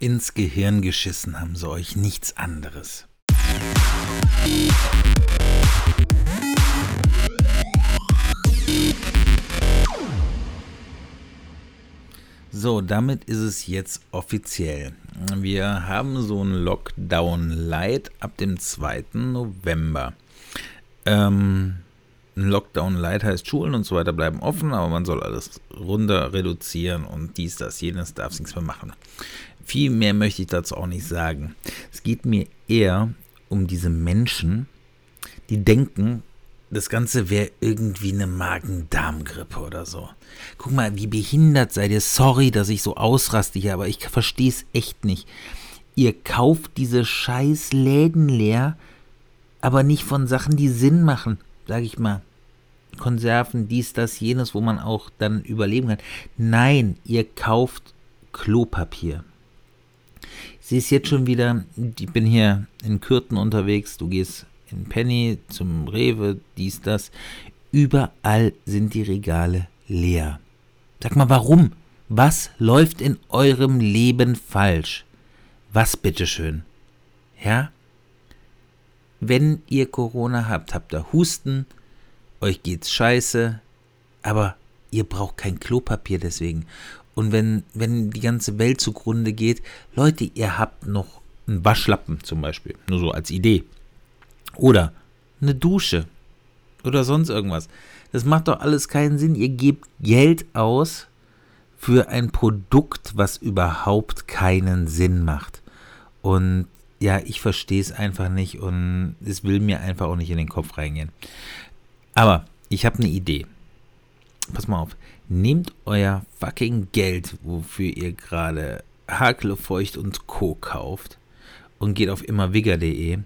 ins Gehirn geschissen haben sie euch nichts anderes. So, damit ist es jetzt offiziell. Wir haben so einen Lockdown Light ab dem 2. November. Ähm, ein Lockdown Light heißt, Schulen und so weiter bleiben offen, aber man soll alles runter reduzieren und dies, das, jenes, darf nichts mehr machen. Viel mehr möchte ich dazu auch nicht sagen. Es geht mir eher um diese Menschen, die denken, das Ganze wäre irgendwie eine Magen-Darm-Grippe oder so. Guck mal, wie behindert seid ihr. Sorry, dass ich so ausraste hier, aber ich verstehe es echt nicht. Ihr kauft diese scheiß Läden leer, aber nicht von Sachen, die Sinn machen, sag ich mal. Konserven, dies, das, jenes, wo man auch dann überleben kann. Nein, ihr kauft Klopapier. Sehe es jetzt schon wieder, ich bin hier in Kürten unterwegs, du gehst in Penny zum Rewe, dies, das. Überall sind die Regale leer. Sag mal, warum? Was läuft in eurem Leben falsch? Was bitteschön? Ja? Wenn ihr Corona habt, habt ihr Husten, euch geht's scheiße, aber ihr braucht kein Klopapier deswegen. Und wenn, wenn die ganze Welt zugrunde geht, Leute, ihr habt noch einen Waschlappen zum Beispiel, nur so als Idee. Oder eine Dusche oder sonst irgendwas. Das macht doch alles keinen Sinn. Ihr gebt Geld aus für ein Produkt, was überhaupt keinen Sinn macht. Und ja, ich verstehe es einfach nicht und es will mir einfach auch nicht in den Kopf reingehen. Aber ich habe eine Idee. Pass mal auf. Nehmt euer fucking Geld, wofür ihr gerade Hakelfeucht und Co. kauft und geht auf immerwigger.de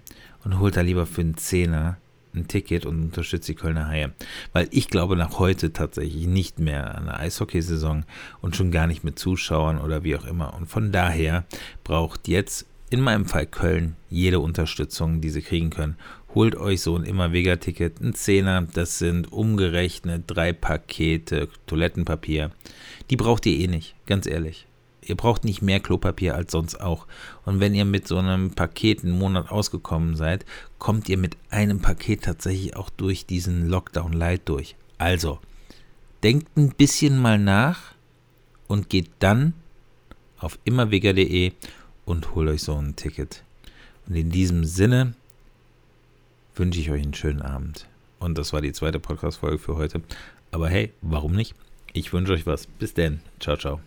und holt da lieber für einen Zehner ein Ticket und unterstützt die Kölner Haie. Weil ich glaube nach heute tatsächlich nicht mehr an der Eishockeysaison und schon gar nicht mit Zuschauern oder wie auch immer. Und von daher braucht jetzt in meinem Fall Köln jede Unterstützung, die sie kriegen können. Holt euch so ein Immer-Vega-Ticket, ein Zehner, das sind umgerechnet drei Pakete Toilettenpapier. Die braucht ihr eh nicht, ganz ehrlich. Ihr braucht nicht mehr Klopapier als sonst auch. Und wenn ihr mit so einem Paket einen Monat ausgekommen seid, kommt ihr mit einem Paket tatsächlich auch durch diesen Lockdown Light durch. Also, denkt ein bisschen mal nach und geht dann auf immerweger.de und holt euch so ein Ticket. Und in diesem Sinne wünsche ich euch einen schönen Abend. Und das war die zweite Podcast-Folge für heute. Aber hey, warum nicht? Ich wünsche euch was. Bis denn. Ciao, ciao.